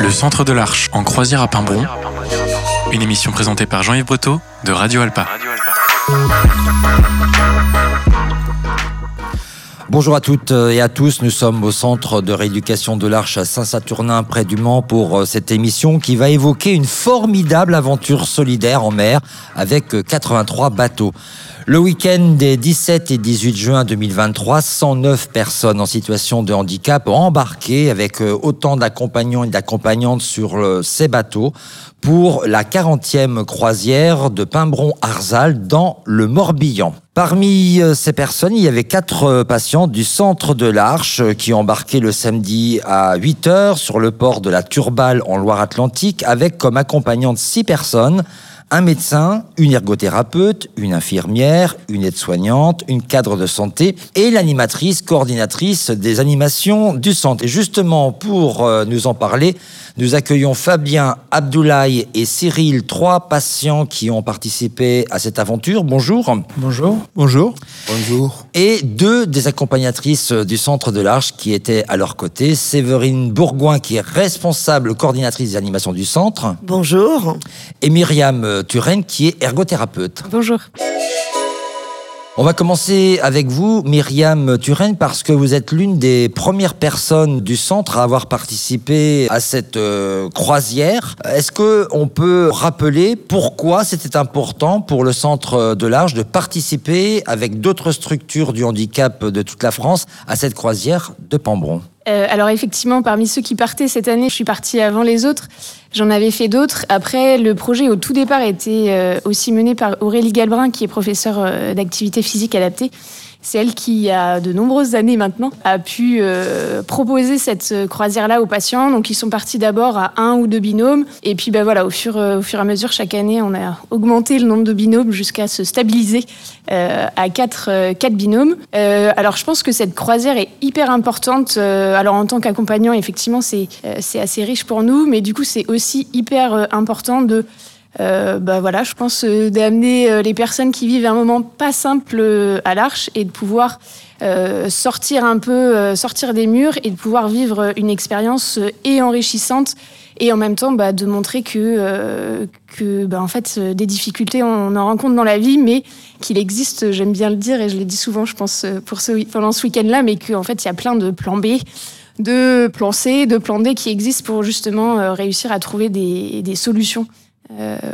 Le centre de l'Arche en croisière à Pimbron. Une émission présentée par Jean-Yves Breteau de Radio Alpa. Bonjour à toutes et à tous, nous sommes au centre de rééducation de l'Arche à Saint-Saturnin près du Mans pour euh, cette émission qui va évoquer une formidable aventure solidaire en mer avec 83 bateaux. Le week-end des 17 et 18 juin 2023, 109 personnes en situation de handicap ont embarqué avec euh, autant d'accompagnants et d'accompagnantes sur euh, ces bateaux pour la 40e croisière de Pimbron-Arzal dans le Morbihan. Parmi euh, ces personnes, il y avait quatre patients du centre de l'Arche qui embarquaient le samedi à 8 heures sur le port de la Turballe en Loire-Atlantique avec comme accompagnante six personnes un médecin, une ergothérapeute, une infirmière, une aide-soignante, une cadre de santé et l'animatrice coordinatrice des animations du centre. Et justement, pour euh, nous en parler, nous accueillons Fabien, Abdoulaye et Cyril, trois patients qui ont participé à cette aventure. Bonjour. Bonjour. Bonjour. Bonjour. Et deux des accompagnatrices du Centre de l'Arche qui étaient à leur côté. Séverine Bourgoin, qui est responsable coordinatrice des animations du centre. Bonjour. Et Myriam Turenne, qui est ergothérapeute. Bonjour. On va commencer avec vous, Myriam Turenne, parce que vous êtes l'une des premières personnes du centre à avoir participé à cette euh, croisière. Est-ce que on peut rappeler pourquoi c'était important pour le centre de l'Arche de participer avec d'autres structures du handicap de toute la France à cette croisière de Pambron? Euh, alors effectivement, parmi ceux qui partaient cette année, je suis partie avant les autres. J'en avais fait d'autres. Après, le projet au tout départ était euh, aussi mené par Aurélie Galbrin, qui est professeure euh, d'activité physique adaptée c'est elle qui, il y a de nombreuses années maintenant, a pu euh, proposer cette croisière-là aux patients. Donc, ils sont partis d'abord à un ou deux binômes. Et puis, ben voilà, au fur, euh, au fur et à mesure, chaque année, on a augmenté le nombre de binômes jusqu'à se stabiliser euh, à quatre, quatre binômes. alors, je pense que cette croisière est hyper importante. alors, en tant qu'accompagnant, effectivement, c'est c'est assez riche pour nous. Mais du coup, c'est aussi hyper important de euh, bah voilà, je pense euh, d'amener euh, les personnes qui vivent un moment pas simple à l'Arche et de pouvoir sortir un peu, sortir des murs et de pouvoir vivre une expérience et enrichissante et en même temps bah, de montrer que, que bah, en fait, des difficultés, on en rencontre dans la vie, mais qu'il existe, j'aime bien le dire et je l'ai dit souvent, je pense, pour ce, pendant ce week-end-là, mais qu'en fait, il y a plein de plans B de plans C, de plans D qui existent pour justement réussir à trouver des, des solutions euh,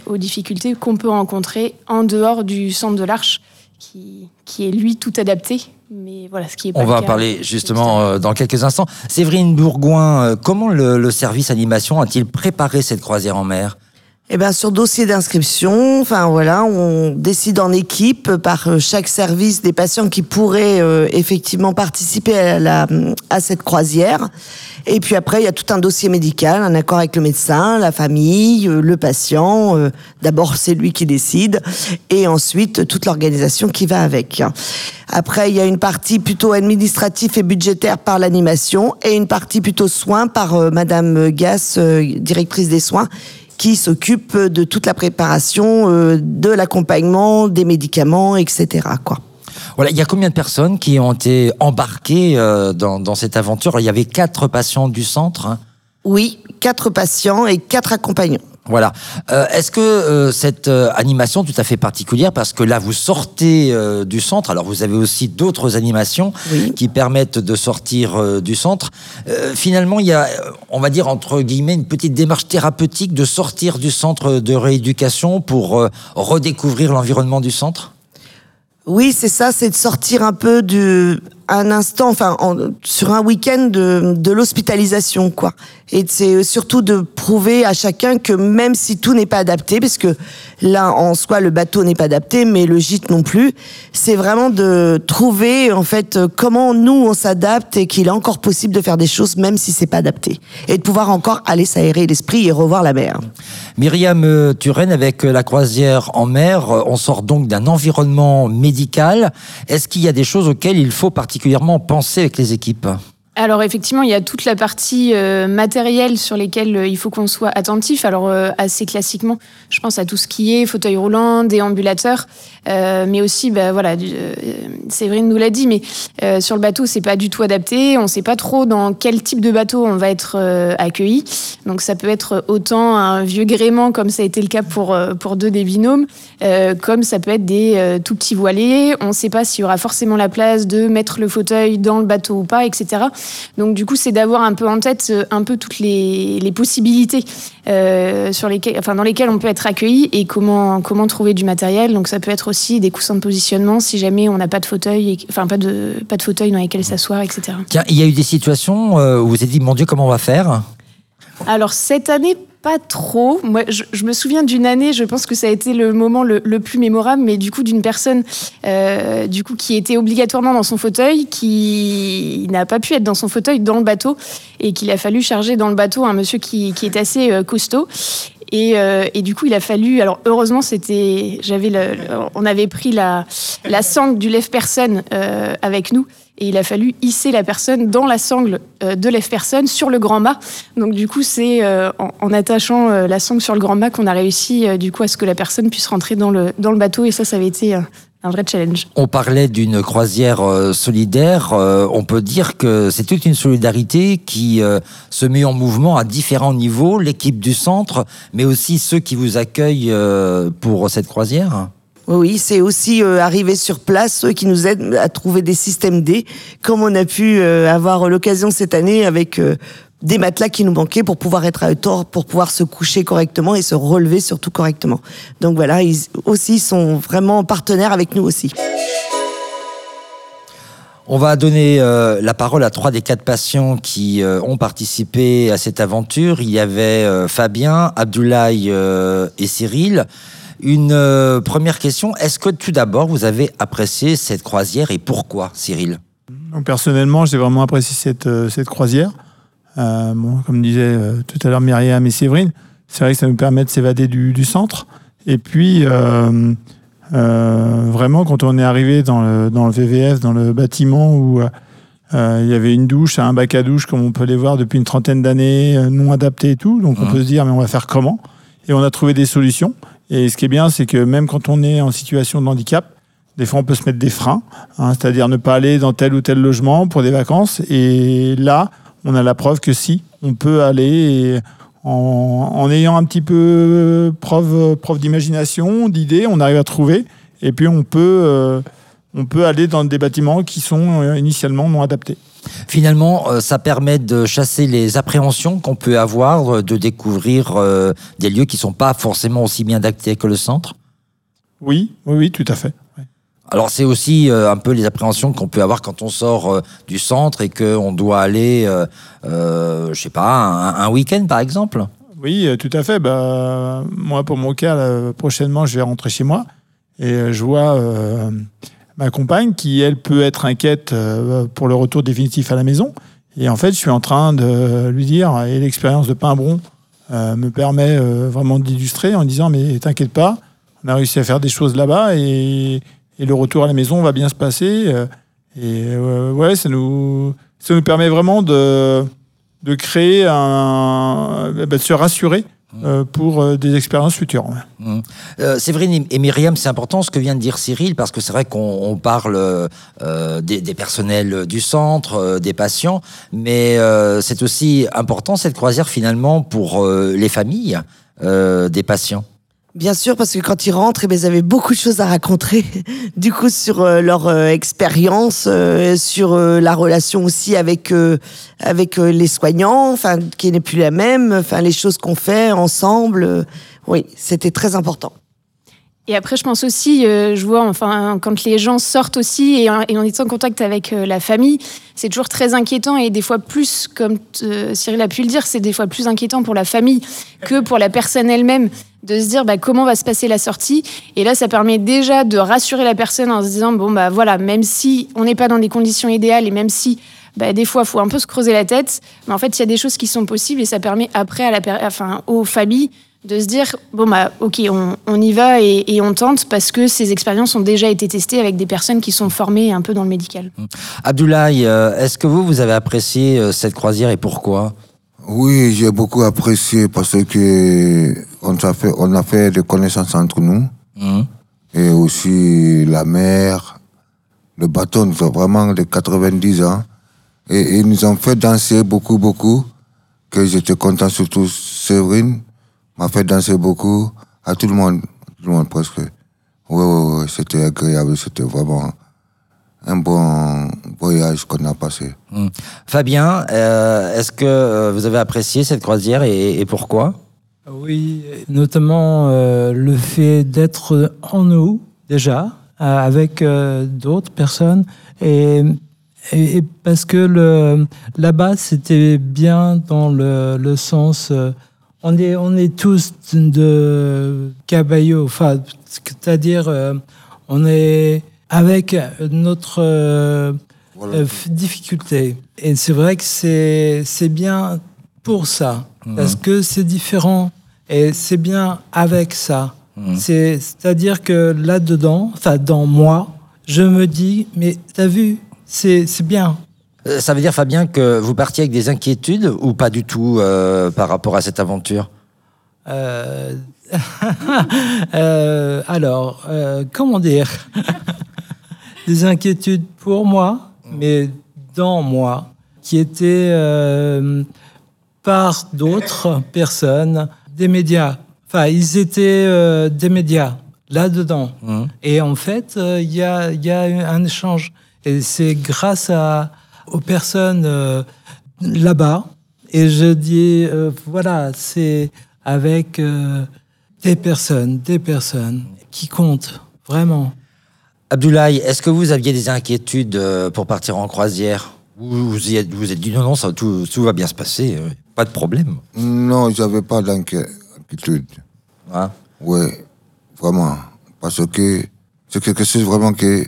aux difficultés qu'on peut rencontrer en dehors du centre de l'Arche, qui, qui est lui tout adapté. Mais voilà, ce qui est On va en parler justement euh, dans quelques instants. Séverine Bourgoin, euh, comment le, le service animation a-t-il préparé cette croisière en mer? Eh ben sur dossier d'inscription, enfin voilà, on décide en équipe par chaque service des patients qui pourraient effectivement participer à, la, à cette croisière. Et puis après, il y a tout un dossier médical, un accord avec le médecin, la famille, euh, le patient. Euh, d'abord, c'est lui qui décide, et ensuite toute l'organisation qui va avec. Après, il y a une partie plutôt administrative et budgétaire par l'animation, et une partie plutôt soins par euh, Madame Gass, directrice des soins, qui s'occupe de toute la préparation de l'accompagnement, des médicaments, etc. Quoi. Voilà, il y a combien de personnes qui ont été embarquées euh, dans, cette aventure? Il y avait quatre patients du centre. Hein? Oui, quatre patients et quatre accompagnants. Voilà. Euh, est-ce que euh, cette animation tout à fait particulière, parce que là vous sortez du centre, alors vous avez aussi d'autres animations qui permettent de sortir du centre. finalement, il y a, on va dire entre guillemets, une petite démarche thérapeutique de sortir du centre de rééducation pour redécouvrir l'environnement du centre? Oui, c'est ça, c'est de sortir un peu du un instant, enfin, sur un week-end de, de l'hospitalisation, quoi. Et c'est surtout de prouver à chacun que même si tout n'est pas adapté, parce que là, en soi, le bateau n'est pas adapté, mais le gîte non plus, c'est vraiment de trouver, en fait, comment nous, on s'adapte et qu'il est encore possible de faire des choses, même si c'est pas adapté. Et de pouvoir encore aller s'aérer l'esprit et revoir la mer. Myriam euh, Turenne, avec euh, la croisière en mer, euh, on sort donc d'un environnement médical. Est-ce qu'il y a des choses auxquelles il faut particulièrement pensé avec les équipes? Alors effectivement, il y a toute la partie euh, matérielle sur lesquelles euh, il faut qu'on soit attentif. Alors euh, assez classiquement, je pense à tout ce qui est fauteuil roulant, déambulateur, mais aussi, bah, voilà, Séverine nous l'a dit, mais sur le bateau, c'est pas du tout adapté. On ne sait pas trop dans quel type de bateau on va être accueilli. Donc ça peut être autant un vieux gréement, comme ça a été le cas pour, pour deux des binômes, comme ça peut être des tout petits voiliers. On ne sait pas s'il y aura forcément la place de mettre le fauteuil dans le bateau ou pas, etc. Donc du coup, c'est d'avoir un peu en tête un peu toutes les, les possibilités sur lesquelles, enfin, dans lesquelles on peut être accueilli et comment, comment trouver du matériel. Donc ça peut être aussi des coussins de positionnement si jamais on n'a pas de fauteuil, enfin pas de, pas de fauteuil dans lesquels s'asseoir, etc. Tiens, il y a eu des situations euh, où vous êtes dit, mon Dieu, comment on va faire? Alors cette année, pas trop. Moi, je, me souviens d'une année, je pense que ça a été le moment le, plus mémorable, mais du coup d'une personne euh, du coup qui était obligatoirement dans son fauteuil, qui n'a pas pu être dans son fauteuil dans le bateau et qu'il a fallu charger dans le bateau un monsieur qui, qui est assez euh, costaud. Et, et, du coup, il a fallu. Alors, heureusement, c'était. J'avais on avait pris la, la sangle du lève-personne avec nous et il a fallu hisser la personne dans la sangle euh, de lève-personne sur le grand mât. Donc du coup, c'est euh, en, attachant euh, la sangle sur le grand mât qu'on a réussi du coup à ce que la personne puisse rentrer dans le, dans le bateau et ça, ça avait été un vrai challenge. On parlait d'une croisière solidaire. on peut dire que c'est toute une solidarité qui se met en mouvement à différents niveaux, l'équipe du centre, mais aussi ceux qui vous accueillent pour cette croisière. Oui, c'est aussi euh, arriver sur place, ceux qui nous aident à trouver des systèmes D, comme on a pu euh, avoir l'occasion cette année avec euh, des matelas qui nous manquaient pour pouvoir être à hauteur, pour pouvoir se coucher correctement et se relever surtout correctement. Donc voilà, ils aussi sont vraiment partenaires avec nous aussi. On va donner la parole à trois des quatre patients qui ont participé à cette aventure. Il y avait Fabien, Abdoulaye et Cyril. Une euh, première question, est-ce que tout d'abord vous avez apprécié cette croisière et pourquoi, Cyril? Personnellement, j'ai vraiment apprécié cette, euh, cette croisière. Euh, comme disait tout à l'heure Myriam et Séverine, c'est vrai que ça nous permet de s'évader du, centre. Et puis, vraiment, quand on est arrivé dans le, dans le VVF, dans le bâtiment où il y avait une douche, un bac à douche, comme on peut les voir depuis une trentaine d'années, non adapté et tout, donc on mmh. peut se dire, mais on va faire comment? Et on a trouvé des solutions. Et ce qui est bien, c'est que même quand on est en situation de handicap, des fois on peut se mettre des freins, hein, c'est-à-dire ne pas aller dans tel ou tel logement pour des vacances. Et là, on a la preuve que si, on peut aller en, ayant un petit peu preuve, preuve d'imagination, d'idées, on arrive à trouver. Et puis on peut, euh, on peut aller dans des bâtiments qui sont euh, initialement non adaptés. Finalement, euh, ça permet de chasser les appréhensions qu'on peut avoir, euh, de découvrir euh, des lieux qui ne sont pas forcément aussi bien adaptés que le centre Oui, oui, oui, tout à fait. Alors c'est aussi un peu les appréhensions qu'on peut avoir quand on sort du centre et qu'on doit aller, je sais pas, un, week-end par exemple. Oui, tout à fait. Bah, moi, pour mon cas, prochainement, je vais rentrer chez moi et je vois ma compagne qui, elle, peut être inquiète euh, pour le retour définitif à la maison. Et en fait, je suis en train de lui dire, et l'expérience de Pimbron euh, me permet euh, vraiment d'illustrer en disant, mais t'inquiète pas, on a réussi à faire des choses là-bas et, et, le retour à la maison va bien se passer. et ouais, ça nous, ça nous permet vraiment de, de créer un, bah, de se rassurer euh, pour euh, des expériences futures. Mmh. Euh, Séverine et Myriam, c'est important ce que vient de dire Cyril, parce que c'est vrai qu'on parle des, des, personnels du centre, des patients, mais c'est aussi important cette croisière finalement pour les familles des patients. Bien sûr, parce que quand ils rentrent, eh bien, ils avaient beaucoup de choses à raconter, du coup, sur euh, leur euh, expérience, euh, sur la relation aussi avec avec les soignants, enfin, qui n'est plus la même, enfin, les choses qu'on fait ensemble. oui, c'était très important. Et après, je pense aussi, euh, je vois, enfin, quand les gens sortent aussi et, en étant en contact avec euh, la famille, c'est toujours très inquiétant et des fois plus, comme euh, Cyril a pu le dire, c'est des fois plus inquiétant pour la famille que pour la personne elle-même de se dire bah, comment va se passer la sortie. Et là, ça permet déjà de rassurer la personne en se disant bon bah voilà, même si on n'est pas dans des conditions idéales et même si bah, des fois, il faut un peu se creuser la tête. Mais en fait, il y a des choses qui sont possibles et ça permet après à la, enfin, aux familles de se dire bon bah ok on, y va et, on tente parce que ces expériences ont déjà été testées avec des personnes qui sont formées un peu dans le médical. Mmh. Abdoulaye, euh, est-ce que vous vous avez apprécié euh, cette croisière et pourquoi? Oui, j'ai beaucoup apprécié parce que on a fait on a fait des connaissances entre nous mmh. et aussi la mer, le bateau, nous vraiment de 90 ans et ils nous ont fait danser beaucoup beaucoup que j'étais content, surtout Séverine m'a fait danser beaucoup, à tout le monde, tout le monde presque. Oui, oui, oui, c'était agréable, c'était vraiment un bon voyage qu'on a passé. Hmm. Fabien, euh, est-ce que euh, vous avez apprécié cette croisière et, pourquoi? Oui, notamment euh, le fait d'être en nous déjà, avec d'autres personnes, et, et, parce que là-bas, c'était bien dans le, le sens on est, on est tous de caballo, enfin, c'est-à-dire euh, on est avec notre euh, euh, difficulté. Et c'est vrai que c'est, c'est bien pour ça, mhm. parce que c'est différent et c'est bien avec ça. C'est, c'est-à-dire que là-dedans, enfin, dans moi, je me dis, mais t'as vu, c'est, c'est bien. Euh, ça veut dire, Fabien, que vous partiez avec des inquiétudes ou pas du tout euh, par rapport à cette aventure? Euh... euh alors, comment dire? Des inquiétudes pour moi, mais dans moi, qui étaient par d'autres personnes, des médias. Enfin, ils étaient des médias là-dedans. Mmh. Et en fait, il y a, y, a, un échange. Et c'est grâce à, aux personnes euh, là-bas. Et je dis, euh, voilà, c'est avec euh, des personnes, des personnes qui comptent, vraiment. Abdoulaye, est-ce que vous aviez des inquiétudes pour partir en croisière? Vous vous êtes, vous êtes dit non, non, ça, tout, tout va bien se passer, pas de problème Non, j'avais pas d'inquiétude. Ah. Oui, vraiment. Parce que c'est quelque chose vraiment que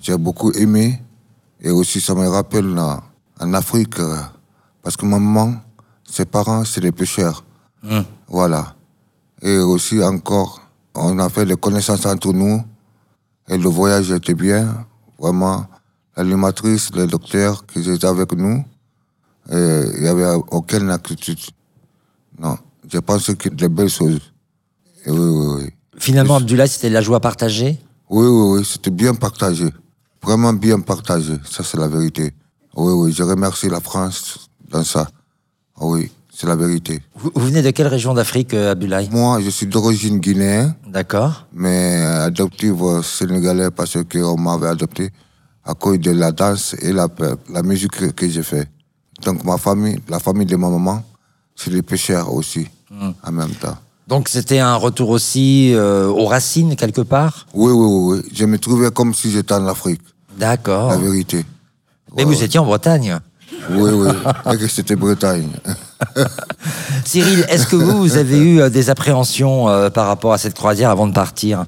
j'ai beaucoup aimé. Et aussi, ça me rappelle en Afrique, euh, parce que maman, ses parents, c'est des pêcheurs. Hum. Voilà. Et aussi, encore, on a fait des connaissances entre nous. Et le voyage était bien. Vraiment, l'animatrice, le docteur qui étaient avec nous, il n'y avait aucune inquiétude. Non, je pense que des belles choses. oui, oui, oui. Finalement, Abdullah, c'était la joie partagée? Oui, oui, oui, c'était bien partagé vraiment bien partagé. Ça, c'est la vérité. Oui, oui, je remercie la France dans ça. Oui, c'est la vérité. Vous, venez de quelle région d'Afrique, euh, Abdoulaye? Moi, je suis d'origine guinéenne. D'accord. Mais adoptive sénégalais parce qu'on m'avait adopté à cause de la danse et la, la musique que, j'ai fait. Donc, ma famille, la famille de ma maman, c'est les pêcheurs aussi, hmm. en même temps. Donc c'était un retour aussi euh, aux racines quelque part? Oui, oui, oui. Je me trouvais comme si j'étais en Afrique. D'accord. La vérité. Mais vous étiez en Bretagne Oui, oui. C'était Bretagne. Cyril, est-ce que vous, vous avez eu euh, des appréhensions euh, par rapport à cette croisière avant de partir?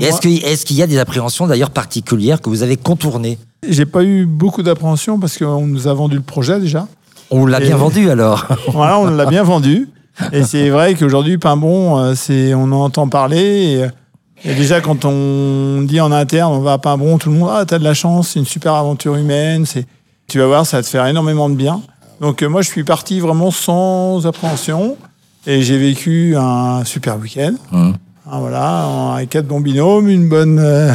Est-ce qu'il est y a des appréhensions d'ailleurs particulières que vous avez contournées? J'ai pas eu beaucoup d'appréhensions parce qu'on nous a vendu le projet déjà. On l'a bien vendu alors. voilà, on l'a bien vendu. Et c'est vrai qu'aujourd'hui, Pimbon, euh, on en entend parler. Et, déjà, quand on dit en interne, on va à Pimbon, tout le monde, ah, t'as de la chance, c'est une super aventure humaine. C'est, tu vas voir, ça va te faire énormément de bien. Donc, euh, moi, je suis parti vraiment sans appréhension. Et j'ai vécu un super week-end. Mmh. Ah, voilà, avec quatre bons binômes, une bonne, euh,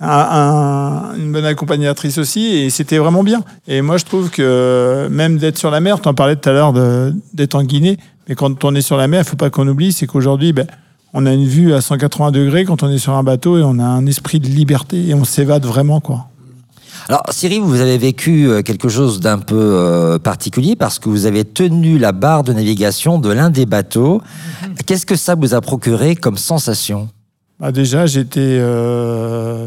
une bonne accompagnatrice aussi, et c'était vraiment bien. Et moi, je trouve que même d'être sur la mer, tu en parlais tout à l'heure d'être en Guinée, mais quand on est sur la mer, il faut pas qu'on oublie, c'est qu'aujourd'hui, ben, on a une vue à 180 degrés quand on est sur un bateau et on a un esprit de liberté et on s'évade vraiment, quoi. Alors, Cyril, vous avez vécu euh, quelque chose d'un peu euh, particulier parce que vous avez tenu la barre de navigation de l'un des bateaux. Mhm. Qu'est-ce que ça vous a procuré comme sensation? Bah Déjà, j'étais euh,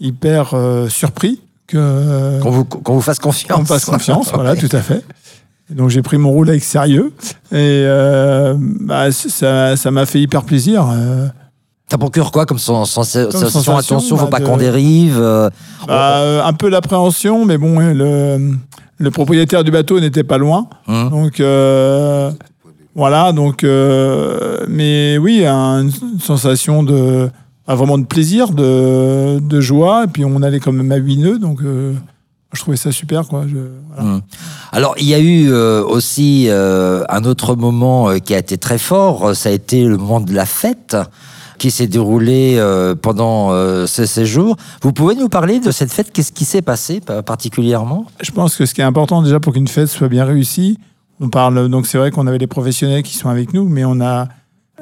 hyper surpris que. Qu'on vous, vous, fasse confiance. Qu'on fasse confiance, voilà, tout à fait. Donc j'ai pris mon rôle avec sérieux et euh, bah, ça m'a fait hyper plaisir. Euh. Ça procure quoi comme, sensation, Attention, faut bah, pas qu'on dérive. Euh. Bah, un peu l'appréhension, mais bon, le, le propriétaire du bateau n'était pas loin. Hum. Donc voilà, donc mais oui, une sensation de vraiment de plaisir, de, de, joie. Et puis on allait quand même à huit nœuds, donc je trouvais ça super. Quoi. Mmh. Alors, il y a eu euh, aussi euh, un autre moment euh, qui a été très fort, ça a été le moment de la fête qui s'est déroulé pendant ce séjour. Vous pouvez nous parler de cette fête? Qu'est-ce qui s'est passé particulièrement? Je pense que ce qui est important déjà pour qu'une fête soit bien réussie, On parle donc c'est vrai qu'on avait des professionnels qui sont avec nous, mais on a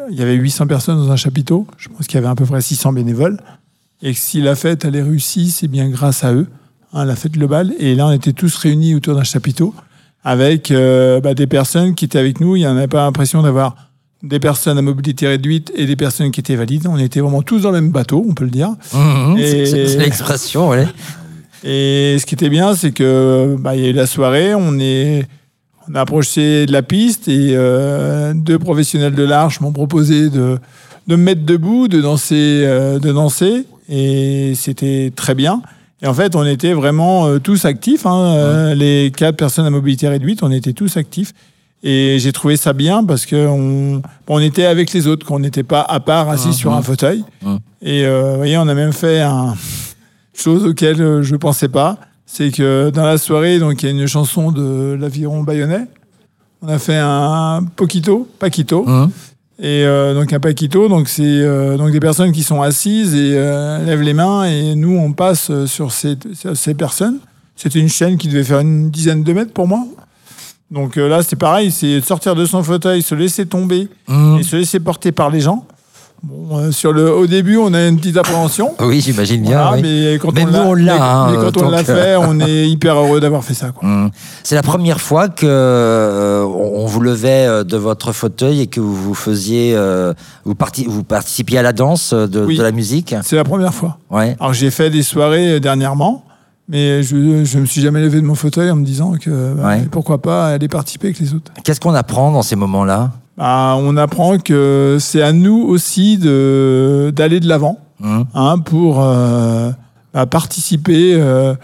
il y avait 800 personnes dans un chapiteau. Je pense qu'il y avait à peu près 600 bénévoles. Et que si la fête elle est réussie, c'est bien grâce à eux, hein, la fête globale. Et là, on était tous réunis autour d'un chapiteau avec euh, bah, des personnes qui étaient avec nous. Il n'y en avait pas l'impression d'avoir des personnes à mobilité réduite et des personnes qui étaient valides. On était vraiment tous dans le même bateau, on peut le dire. Mhm, Et- c'est- C'est l'expression, ouais. Et ce qui était bien, c'est que bah, il y a eu la soirée, on est on a approché de la piste et euh, deux professionnels de l'arche m'ont proposé de, de me mettre debout, de danser, euh, de danser, et c'était très bien. Et en fait, on était vraiment euh, tous actifs. hein, euh, les quatre personnes à mobilité réduite, on était tous actifs. Et j'ai trouvé ça bien parce qu'on on était avec les autres, qu'on n'était pas à part assis sur un fauteuil. Mhm. Et euh, vous voyez, on a même fait un chose auquel euh, je ne pensais pas. C'est que dans la soirée, donc il y a une chanson de l'aviron bayonnais. On a fait un poquito, paquito. Et euh, donc un paquito, donc c'est euh, donc des personnes qui sont assises et euh, lèvent les mains et nous on passe euh, sur ces, sur ces personnes. C'était une chaîne qui devait faire une dizaine de mètres pour moi. Donc euh, là c'est pareil, c'est sortir de son fauteuil, se laisser tomber Mhm. et se laisser porter par les gens. Bon, euh, sur le, au début on a une petite appréhension. Oui, j'imagine bien. Voilà, oui. mais quand on l'a, mais- hein, mais quand on l'a euh, fait, on est hyper heureux d'avoir fait ça. Mhm. C'est la première fois que euh, on vous levait de votre fauteuil et que vous vous faisiez, euh, vous, parti- vous participiez à la danse de, Oui. de la musique. C'est la première fois. Ouais. Alors j'ai fait des soirées dernièrement, mais je ne me suis jamais levé de mon fauteuil en me disant que bah, Ouais. pourquoi pas aller participer avec les autres. Qu'est-ce qu'on apprend dans ces moments-là? Bah, on apprend que c'est à nous aussi de d'aller de l'avant Mhm. hein, pour euh, bah, participer, euh,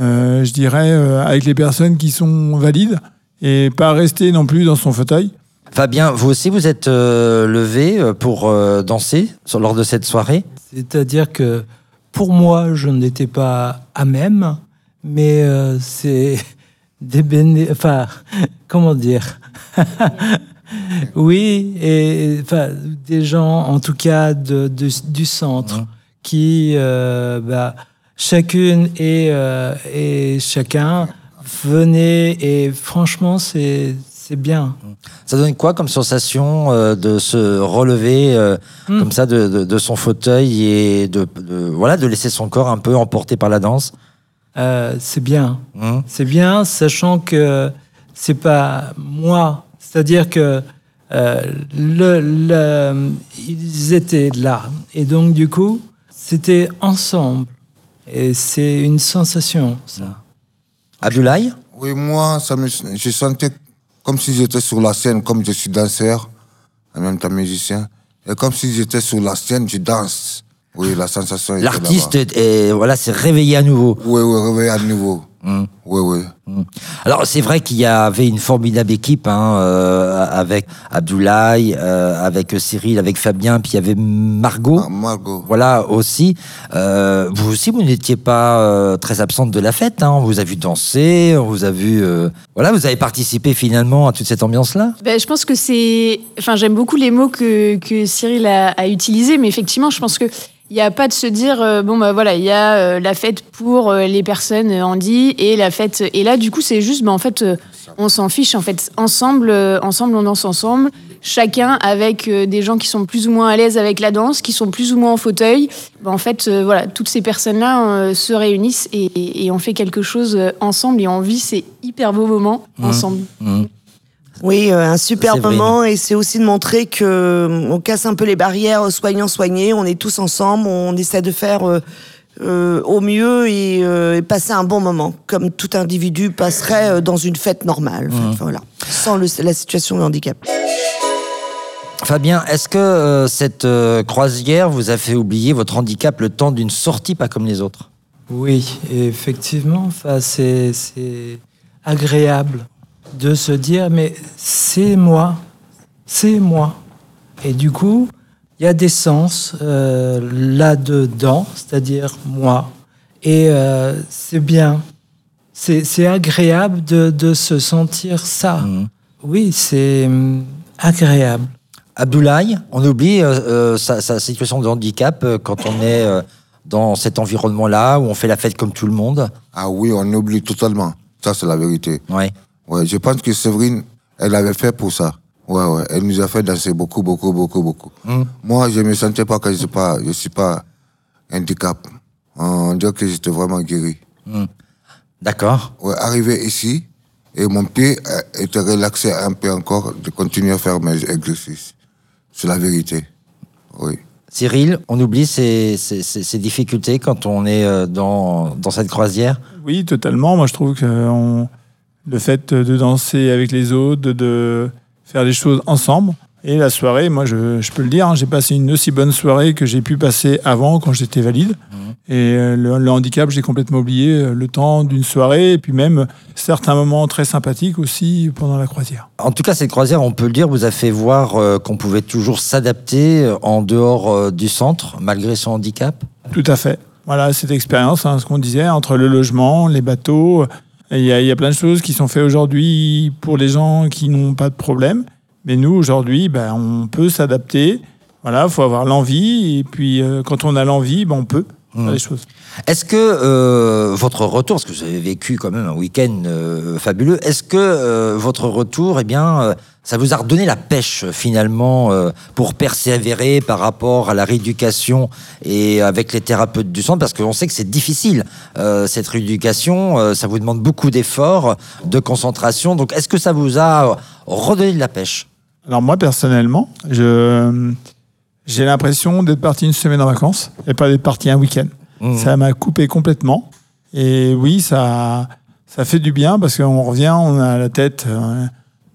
euh, je dirais, euh, avec les personnes qui sont valides et pas rester non plus dans son fauteuil. Fabien, vous aussi, vous êtes euh, levé pour euh, danser sur- lors de cette soirée? C'est-à-dire que pour moi, je n'étais pas à même, mais euh, c'est des béné... Enfin, comment dire? Oui, et enfin, des gens, en tout cas, de, de- du centre, Mhm. qui, euh, bah, chacune et, euh, et chacun venaient, et franchement, c'est c'est bien. Ça donne quoi comme sensation euh, de se relever euh, Hmm. comme ça de, de- de son fauteuil et de, de- voilà de laisser son corps un peu emporté par la danse? Euh, c'est bien. Mhm. C'est bien, sachant que c'est pas moi. C'est-à-dire que euh, le, le- ils étaient là. Et donc, du coup, c'était ensemble. Et c'est une sensation, ça. Abdoulaye Oui, moi, ça me, je sentais comme si j'étais sur la scène, comme je suis danseur, en même temps musicien. Et comme si j'étais sur la scène, je danse. Oui, la sensation L'artiste est, est- voilà, s'est réveillé à nouveau. Oui, oui, réveillé à nouveau. Mhm. Oui, oui. Alors c'est vrai qu'il y avait une formidable équipe hein, euh, avec Abdoulaye, euh, avec Cyril, avec Fabien, puis il y avait Margot. Ah, Margot. Voilà aussi. Euh, vous aussi, vous n'étiez pas euh, très absente de la fête. Hein. On vous a vu danser, on vous a vu. euh, Voilà, vous avez participé finalement à toute cette ambiance-là? Ben, je pense que c'est. Enfin, j'aime beaucoup les mots que, que Cyril a, a utilisés, mais effectivement, je pense que. Il n'y a pas de se dire, euh, bon, bah voilà, il y a euh, la fête pour euh, les personnes handi et la fête. Et là, du coup, c'est juste, bah, en fait, on s'en fiche. En fait, ensemble, ensemble, on danse ensemble. Chacun avec des gens qui sont plus ou moins à l'aise avec la danse, qui sont plus ou moins en fauteuil. Bah, en fait, voilà, toutes ces personnes-là se réunissent et, et- et on fait quelque chose ensemble et on vit ces hyper beaux moments ensemble. Mhm. Oui, euh, un super Séverine. moment. Et c'est aussi de montrer que euh, on casse un peu les barrières soignants soignés, on est tous ensemble, on essaie de faire euh, euh, au mieux et, euh, et passer un bon moment, comme tout individu passerait euh, dans une fête normale, voilà, sans le- la situation de handicap. Fabien, est-ce que euh, cette euh, croisière vous a fait oublier votre handicap le temps d'une sortie pas comme les autres? Oui, effectivement, enfin, c'est agréable de se dire, mais c'est moi, c'est moi. Et du coup, il y a des sens euh, là-dedans, c'est-à-dire moi. Et euh, c'est bien. C'est c'est agréable de, de se sentir ça. Mhm. Oui, c'est hum, agréable. Abdoulaye, on oublie euh, euh, sa, sa situation de handicap euh, quand on est euh, dans cet environnement-là où on fait la fête comme tout le monde. Ah oui, on oublie totalement. Ça, c'est la vérité. Ouais. Ouais, je pense que Séverine, elle avait fait pour ça. Ouais, ouais. Elle nous a fait danser beaucoup, beaucoup, beaucoup, beaucoup. Hmm. Moi, je me sentais pas que je suis pas, je suis pas handicap. On dirait que j'étais vraiment guéri. D'accord. Ouais, arrivé ici, et mon pied euh, était relaxé un peu encore de continuer à faire mes exercices. C'est la vérité. Oui. Cyril, on oublie ces, ces- ces- ces difficultés quand on est euh, dans, dans cette croisière? Oui, totalement. Moi, je trouve que on- le fait de danser avec les autres, de, de faire les choses ensemble, et la soirée, moi, je, je peux le dire, hein, j'ai passé une aussi bonne soirée que j'ai pu passer avant quand j'étais valide. Et euh, le, le handicap, j'ai complètement oublié euh, le temps d'une soirée, et puis même certains moments très sympathiques aussi pendant la croisière. En tout cas, cette croisière, on peut le dire, vous a fait voir euh, qu'on pouvait toujours s'adapter en dehors euh, du centre, malgré son handicap? Tout à fait. Voilà, cette expérience, hein, ce qu'on disait, entre le logement, les bateaux. Il y, a, plein de choses qui sont faites aujourd'hui pour les gens qui n'ont pas de problème. Mais nous, aujourd'hui, ben, on peut s'adapter. Voilà, il faut avoir l'envie. Et puis, euh, quand on a l'envie, ben, on peut les choses. Est-ce que euh, votre retour, parce que vous avez vécu quand même un week-end euh, fabuleux, est-ce que euh, votre retour, eh bien, euh, ça vous a redonné la pêche finalement euh, pour persévérer par rapport à la rééducation et avec les thérapeutes du centre? Parce qu'on sait que c'est difficile euh, cette rééducation, euh, ça vous demande beaucoup d'efforts, de concentration. Donc, est-ce que ça vous a redonné de la pêche? Alors moi, personnellement, je, j'ai l'impression d'être parti une semaine en vacances et pas d'être parti un week-end. Mmh. Ça m'a coupé complètement. Et oui, ça, ça fait du bien parce qu'on revient, on a à la tête euh,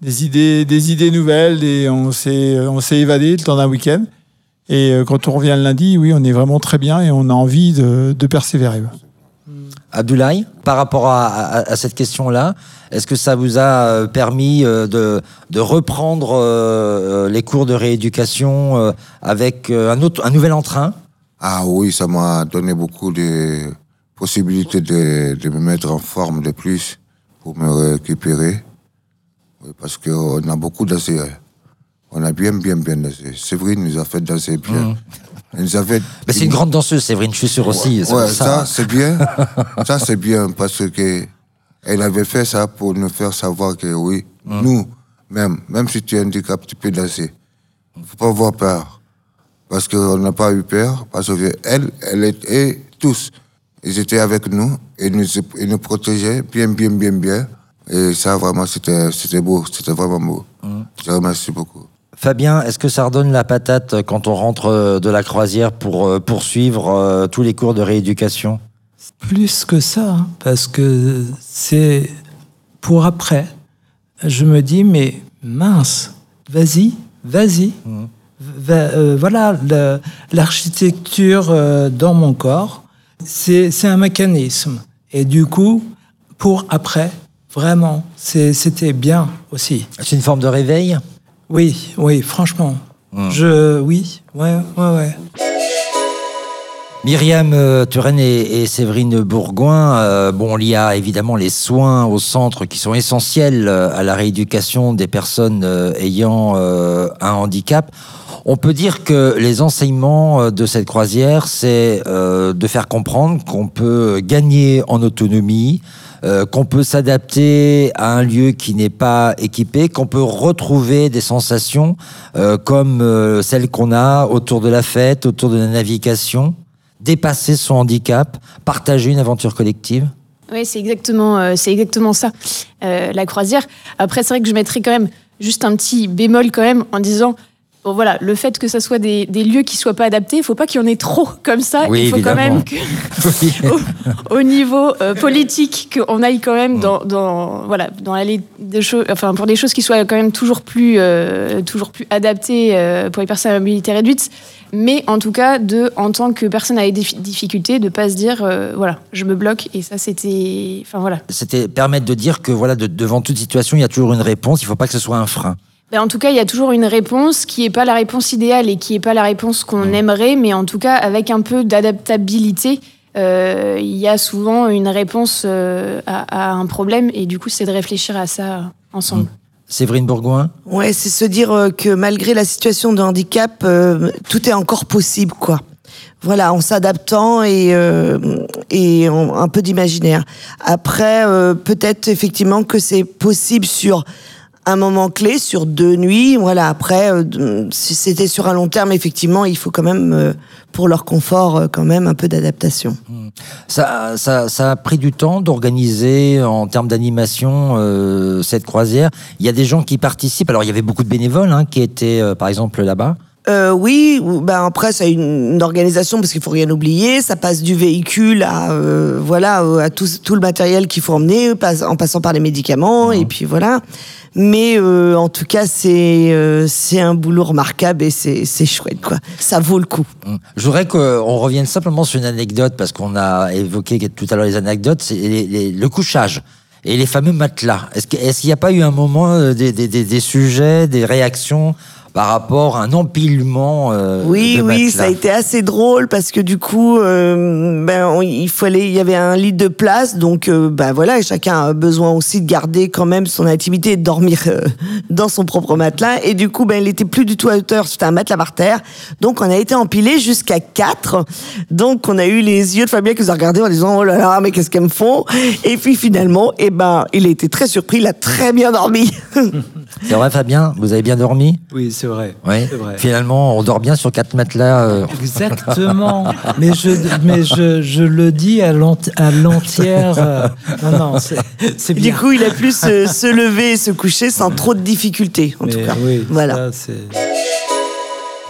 des idées, des idées nouvelles, et on s'est, on s'est évadé le temps d'un week-end. Et euh, quand on revient le lundi, oui, on est vraiment très bien et on a envie de, de persévérer. Abdoulaye, par rapport à, à- à cette question-là, est-ce que ça vous a euh, permis euh, de, de reprendre euh, les cours de rééducation avec un, autre, un nouvel entrain? Ah oui, ça m'a donné beaucoup de possibilités de, de me mettre en forme de plus pour me récupérer. Oui, parce qu'on a beaucoup dansé. hein. On a bien, bien, bien dansé. Séverine nous a fait danser bien. Elle Ben, C'est une grande danseuse, Séverine, je suis sûr aussi. Ouais, ça, c'est bien. ça, c'est bien parce que elle avait fait ça pour nous faire savoir que oui, nous, même, même si tu es handicap, tu peux danser. Faut pas avoir peur. Parce qu'on n'a pas eu peur, parce que elle, elle était, et tous, ils étaient avec nous, et nous, ils nous protégeaient bien, bien, bien, bien. Et ça, vraiment, c'était, c'était beau, c'était vraiment beau. Je remercie beaucoup. Fabien, est-ce que ça redonne la patate quand on rentre euh, de la croisière pour euh, poursuivre euh, tous les cours de rééducation? Plus que ça, hein, parce que c'est pour après. Je me dis, mais mince, vas-y, vas-y. Va- euh, voilà, l'architecture euh, dans mon corps, c'est un mécanisme. Et du coup, pour après, vraiment, c'était bien aussi. C'est une forme de réveil? Oui, oui, franchement. Je, oui, ouais, ouais, ouais. Myriam euh, Turenne et, et Séverine Bourgoin, euh, bon, il y a évidemment les soins au centre qui sont essentiels euh, à la rééducation des personnes euh, ayant un handicap. On peut dire que les enseignements de cette croisière, c'est de faire comprendre qu'on peut gagner en autonomie, euh, qu'on peut s'adapter à un lieu qui n'est pas équipé, qu'on peut retrouver des sensations euh, comme euh, celles qu'on a autour de la fête, autour de la navigation, dépasser son handicap, partager une aventure collective. Oui, c'est exactement, c'est exactement ça, la croisière. Après, c'est vrai que je mettrais quand même juste un petit bémol quand même en disant, bon voilà, le fait que ça soit des, des lieux qui soient pas adaptés, il faut pas qu'il y en ait trop comme ça. Oui, il faut évidemment. quand même que, au, au niveau euh, politique, qu'on aille quand même dans, dans voilà, dans aller des choses, enfin pour des choses qui soient quand même toujours plus, euh, toujours plus adaptées euh, pour les personnes à mobilité réduite. Mais en tout cas, de, en tant que personne avec des fi- difficultés, de pas se dire, voilà, je me bloque. Et ça, c'était, enfin voilà. C'était permettre de dire que voilà, de- devant toute situation, il y a toujours une réponse. Il ne faut pas que ce soit un frein. Ben, en tout cas, il y a toujours une réponse qui n'est pas la réponse idéale et qui n'est pas la réponse qu'on aimerait, mais en tout cas, avec un peu d'adaptabilité, euh, il y a souvent une réponse euh, à, à un problème. Et du coup, c'est de réfléchir à ça ensemble. Séverine Bourgoin Ouais, c'est se dire euh, que malgré la situation de handicap, euh, tout est encore possible, quoi. Voilà, en s'adaptant et, euh, et en- un peu d'imaginaire. Après, euh, peut-être effectivement que c'est possible sur un moment clé sur deux nuits. Voilà. Après, euh, si c'était sur un long terme, effectivement, il faut quand même, euh, pour leur confort, euh, quand même un peu d'adaptation. Ça, ça, ça a pris du temps d'organiser en termes d'animation euh, cette croisière. Il y a des gens qui participent. Alors il y avait beaucoup de bénévoles hein, qui étaient par exemple là-bas. Euh, oui, ou- ben après a une, une organisation parce qu'il faut rien oublier. Ça passe du véhicule à euh, voilà à tout, tout le matériel qu'il faut emmener, en passant par les médicaments et puis voilà. Mais euh, en tout cas c'est euh, c'est un boulot remarquable et c'est chouette quoi. Ça vaut le coup. Je voudrais qu'on revienne simplement sur une anecdote parce qu'on a évoqué tout à l'heure les anecdotes, c'est le couchage. Et les fameux matelas. Est-ce qu'il n'y a pas eu un moment euh, des- des sujets, des réactions par rapport à un empilement euh, Oui, de oui, matelas ça a été assez drôle parce que du coup, euh, ben, on- il fallait, il y avait un lit de place, donc euh, ben voilà, chacun a besoin aussi de garder quand même son intimité et de dormir dans son propre matelas. Et du coup, ben, il était plus du tout à hauteur, c'était un matelas par terre, donc on a été empilé jusqu'à quatre. Donc on a eu les yeux de Fabien qui nous a regardé en disant oh là là, mais qu'est-ce qu'elles me font? Et puis finalement, eh ben, il a été très surpris, il a très bien dormi. C'est vrai, Fabien Vous avez bien dormi Oui, c'est vrai. Oui. C'est vrai. Finalement, on dort bien sur quatre matelas. euh, Exactement. mais je, mais je, je le dis à l'ent- à l'entière. euh, non, non, c'est du coup, il a pu se, se lever et se coucher sans trop de difficultés, en Mais tout cas. oui, voilà. ça,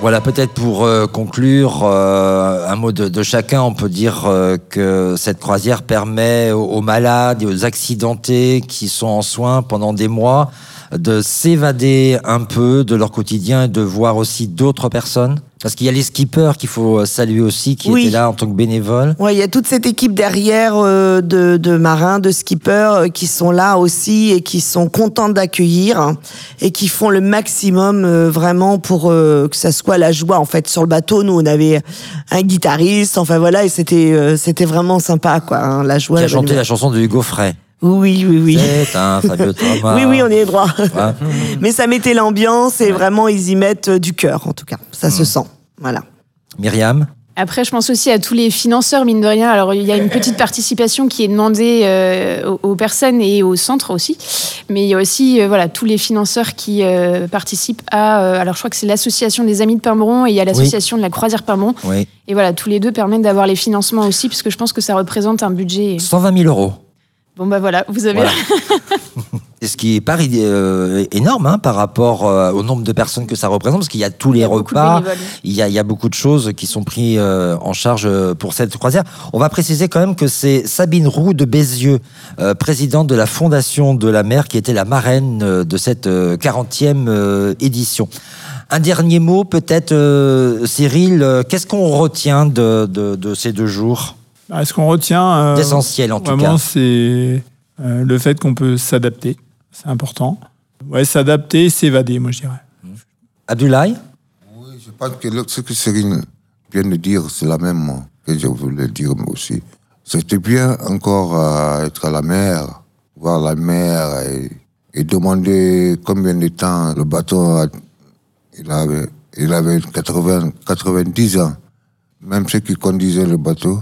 Voilà, peut-être pour euh, conclure, euh, un mot de, de chacun, on peut dire euh, que cette croisière permet aux, aux malades et aux accidentés qui sont en soins pendant des mois de s'évader un peu de leur quotidien et de voir aussi d'autres personnes? Parce qu'il y a les skippers qu'il faut saluer aussi, qui Oui. étaient là en tant que bénévoles. Ouais, il y a toute cette équipe derrière euh, de, de marins, de skippers euh, qui sont là aussi et qui sont contents d'accueillir hein, et qui font le maximum euh, vraiment pour euh, que ça soit la joie en fait sur le bateau. Nous on avait un guitariste, enfin voilà et c'était euh, c'était vraiment sympa quoi, hein, la joie. Qui a chanté la chanson de Hugo Frey. Oui oui oui. C'est un Fabio Thomas. Oui oui on est droit. Mais ça mettait l'ambiance et vraiment ils y mettent euh, du cœur en tout cas. Ça Hmm. se sent. Voilà. Myriam Après, je pense aussi à tous les financeurs, mine de rien. Alors, il y a une petite participation qui est demandée euh, aux, aux personnes et au centre aussi. Mais il y a aussi euh, voilà, tous les financeurs qui euh, participent à. euh, alors, je crois que c'est l'association des Amis de Pimbron et il y a l'association de la Croisière Pimbron. Oui. Et voilà, tous les deux permettent d'avoir les financements aussi, puisque je pense que ça représente un budget. 120 000 euros. Bon, bah voilà, vous avez. Voilà. Ce qui est pas euh, énorme hein, par rapport euh, au nombre de personnes que ça représente, parce qu'il y a tous les Il y a beaucoup de repas, il y, a, il y a beaucoup de choses qui sont prises euh, en charge pour cette croisière. On va préciser quand même que c'est Sabine Roux de Bézieux, présidente de la Fondation de la mer, qui était la marraine de cette euh, 40e euh, édition. Un dernier mot, peut-être, Cyril, qu'est-ce qu'on retient de, de, de ces deux jours? Bah, Ce qu'on retient, euh, D'essentiel en tout vraiment, cas. c'est euh, le fait qu'on peut s'adapter. C'est important. Ouais, s'adapter, s'évader, moi je dirais. Abdoulaye? Oui, je pense que ce que Cyril vient de dire, c'est la même que je voulais dire moi aussi. C'était bien encore à être à la mer, voir la mer et, et demander combien de temps le bateau a- il avait. Il avait 80, 90 ans. Même ceux qui conduisaient le bateau,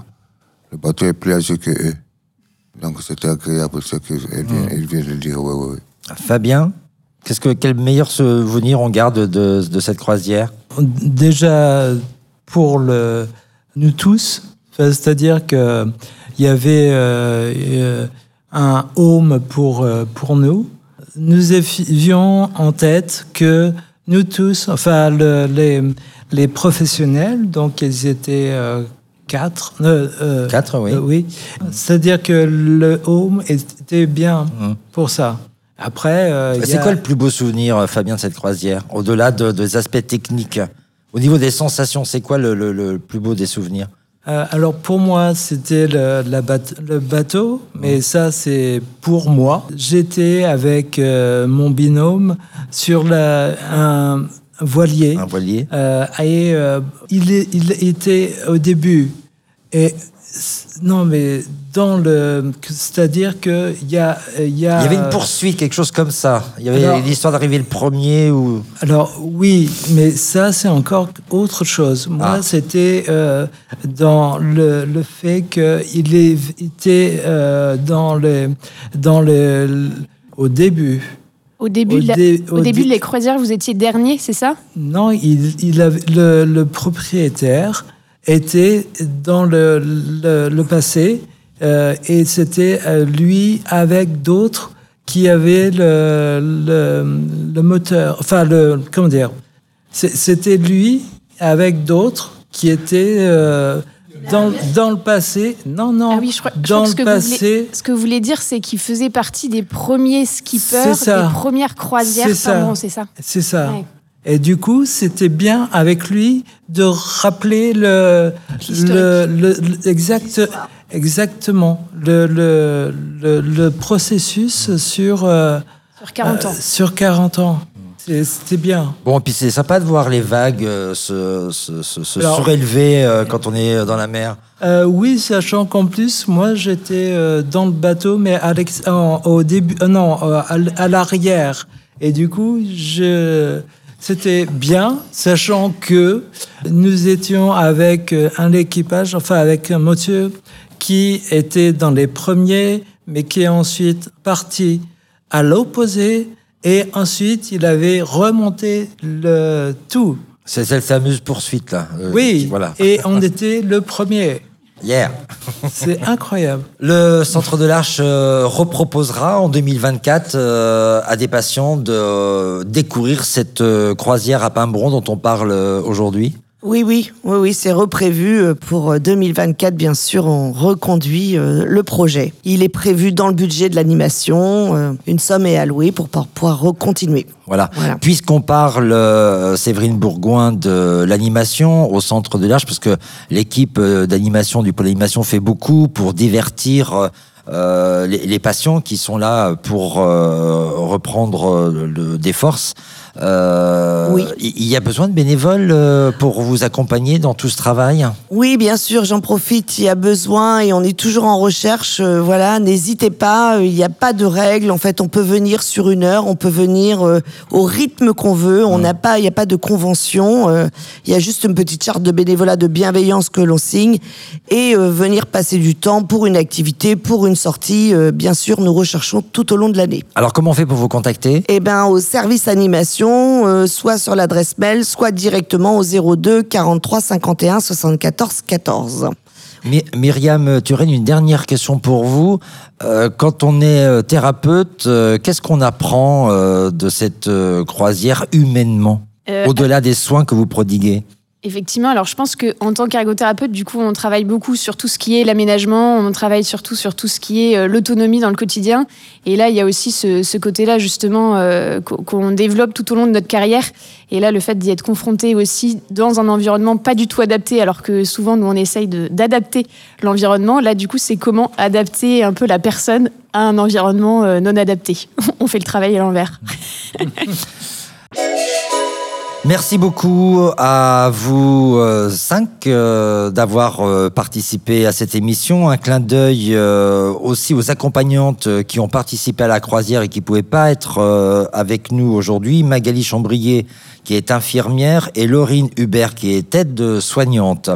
le bateau est plus âgé que eux. Donc c'était agréable ce qu'il vient, il vient de dire. Oui, oui, oui. Fabien Qu'est-ce que quel meilleur souvenir on garde de, de cette croisière? Déjà, pour le, nous tous, c'est-à-dire qu'il y avait euh, euh, un home pour, euh, pour nous. Nous avions en tête que nous tous, enfin le- les, les professionnels, donc ils étaient euh, quatre. euh, euh, Quatre, oui. euh, oui. C'est-à-dire que le home était bien Mhm. pour ça. Après, euh, C'est a- quoi le plus beau souvenir, Fabien, de cette croisière Au-delà de- des aspects techniques, au niveau des sensations, c'est quoi le, le- le plus beau des souvenirs? Alors pour moi, c'était le, le bateau, mais ça c'est pour moi. J'étais avec mon binôme sur la, un voilier Un voilier euh, et euh, il, est- il était au début. Et non, mais dans le, c'est-à-dire que il y a, il y a. Il y avait une poursuite, quelque chose comme ça. Il y avait l'histoire d'arriver le premier ou. Alors oui, mais ça c'est encore autre chose. Moi, Ah. c'était euh, dans le, le fait qu'il était euh, dans le dans le au début Au début, Au de la- dé- au au début dé- de les croisières, vous étiez dernier, c'est ça? Non, il, il avait, le, le propriétaire était dans le, le, le passé euh, et c'était euh, lui avec d'autres qui avaient le, moteur, enfin le comment dire, c'était lui avec d'autres qui étaient euh, dans, dans le passé. Non, non, Ah oui, je crois, je dans crois que ce le passé. voulez, ce que vous voulez dire, c'est qu'il faisait partie des premiers skippers, des premières croisières C'est ça. c'est ça C'est ça. Ouais. Et du coup, c'était bien avec lui de rappeler le, le, le- le- exact, exactement le, le, le, le processus sur, euh, Sur 40 euh, ans. sur 40 ans. C'était bien. Bon, puis c'est sympa de voir les vagues euh, se, se, se- Alors- surélever euh, quand on est dans la mer. Euh, oui, sachant qu'en plus, moi, j'étais euh, dans le bateau, mais à au début, euh, non, euh, à l'arrière. Et du coup, je, c'était bien, sachant que nous étions avec euh, un équipage, enfin avec un monsieur qui était dans les premiers, mais qui est ensuite parti à l'opposé. Et ensuite, il avait remonté le tout. C'est cette fameuse poursuite là. euh, Oui, Voilà. et on était le premier. Hier. C'est incroyable. Le Centre de l'Arche euh, reproposera en 2024 euh, à des patients de euh, découvrir cette croisière à Pimbron dont on parle aujourd'hui. Oui, oui, oui, oui, c'est reprévu euh, pour euh, 2024, bien sûr, on reconduit euh, le projet. Il est prévu dans le budget de l'animation, euh, une somme est allouée pour pouvoir recontinuer. Voilà. Voilà. Puisqu'on parle, euh, Séverine Bourgoin, de l'animation au Centre de l'Arche, parce que l'équipe euh, d'animation du pôle animation fait beaucoup pour divertir euh, euh, les, les patients qui sont là pour euh, reprendre euh, le- des forces. Euh, Oui. Il y a besoin de bénévoles euh, pour vous accompagner dans tout ce travail? Oui, bien sûr, j'en profite, il y a besoin et on est toujours en recherche. euh, voilà, n'hésitez pas, euh, il n'y a pas de règles. En fait, on peut venir sur une heure, on peut venir euh, au rythme qu'on veut. On n'a pas, il n'y a pas de convention. euh, Il y a juste une petite charte de bénévolat de bienveillance que l'on signe et euh, venir passer du temps pour une activité, pour une sortie. euh, bien sûr, nous recherchons tout au long de l'année. Alors comment on fait pour vous contacter? Eh ben, au service animation, euh, soit sur l'adresse mail, soit directement au 02 43 51 74 14. My- Myriam Turenne, une dernière question pour vous. Euh, quand on est euh, thérapeute, euh, qu'est-ce qu'on apprend euh, de cette euh, croisière humainement, Euh, au-delà des soins que vous prodiguez? Effectivement, alors je pense qu'en tant qu'ergothérapeute, du coup, on travaille beaucoup sur tout ce qui est l'aménagement, on travaille surtout sur tout ce qui est euh, l'autonomie dans le quotidien. Et là, il y a aussi ce, côté-là, justement, euh, qu'on développe tout au long de notre carrière. Et là, le fait d'y être confronté aussi dans un environnement pas du tout adapté, alors que souvent, nous, on essaye d'adapter l'environnement. Là, du coup, c'est comment adapter un peu la personne à un environnement euh, non adapté. on fait le travail à l'envers. Merci beaucoup à vous euh, cinq euh, d'avoir euh, participé à cette émission. Un clin d'œil aussi aux accompagnantes qui ont participé à la croisière et qui pouvaient pas être avec nous aujourd'hui. Magali Chambrier qui est infirmière et Laurine Hubert qui est aide soignante.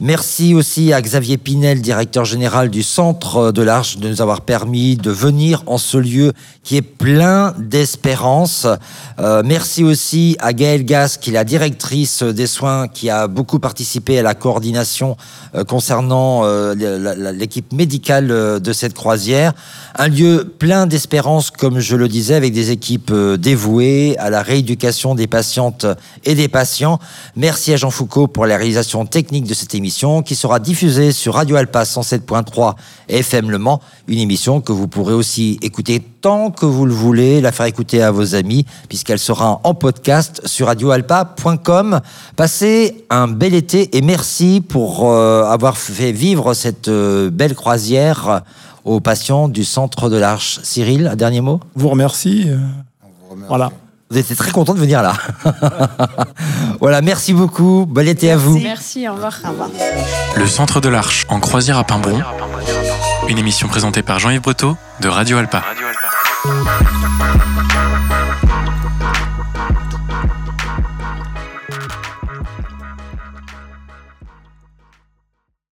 Merci aussi à Xavier Pinel, directeur général du Centre de l'Arche, de nous avoir permis de venir en ce lieu qui est plein d'espérance. Euh, merci aussi à Gaëlle Gas, qui est la directrice des soins, qui a beaucoup participé à la coordination euh, concernant euh, l'équipe médicale de cette croisière. Un lieu plein d'espérance, comme je le disais, avec des équipes dévouées à la rééducation des patientes et des patients. Merci à Jean Foucault pour la réalisation technique de cette émission qui sera diffusée sur Radio Alpa 107.3 FM Le Mans, une émission que vous pourrez aussi écouter tant que vous le voulez, la faire écouter à vos amis puisqu'elle sera en podcast sur radioalpa.com. Passez un bel été et merci pour euh, avoir fait vivre cette euh, belle croisière aux patients du centre de l'Arche. Cyril, un dernier mot? Vous remercie. euh, Voilà. Vous étiez très content de venir là. voilà, merci beaucoup. Bon été à vous. Merci, au revoir. Au revoir. Le Centre de l'Arche en croisière à Pimbron. Une émission présentée par Jean-Yves Breteau de Radio Alpa. Radio Alpa.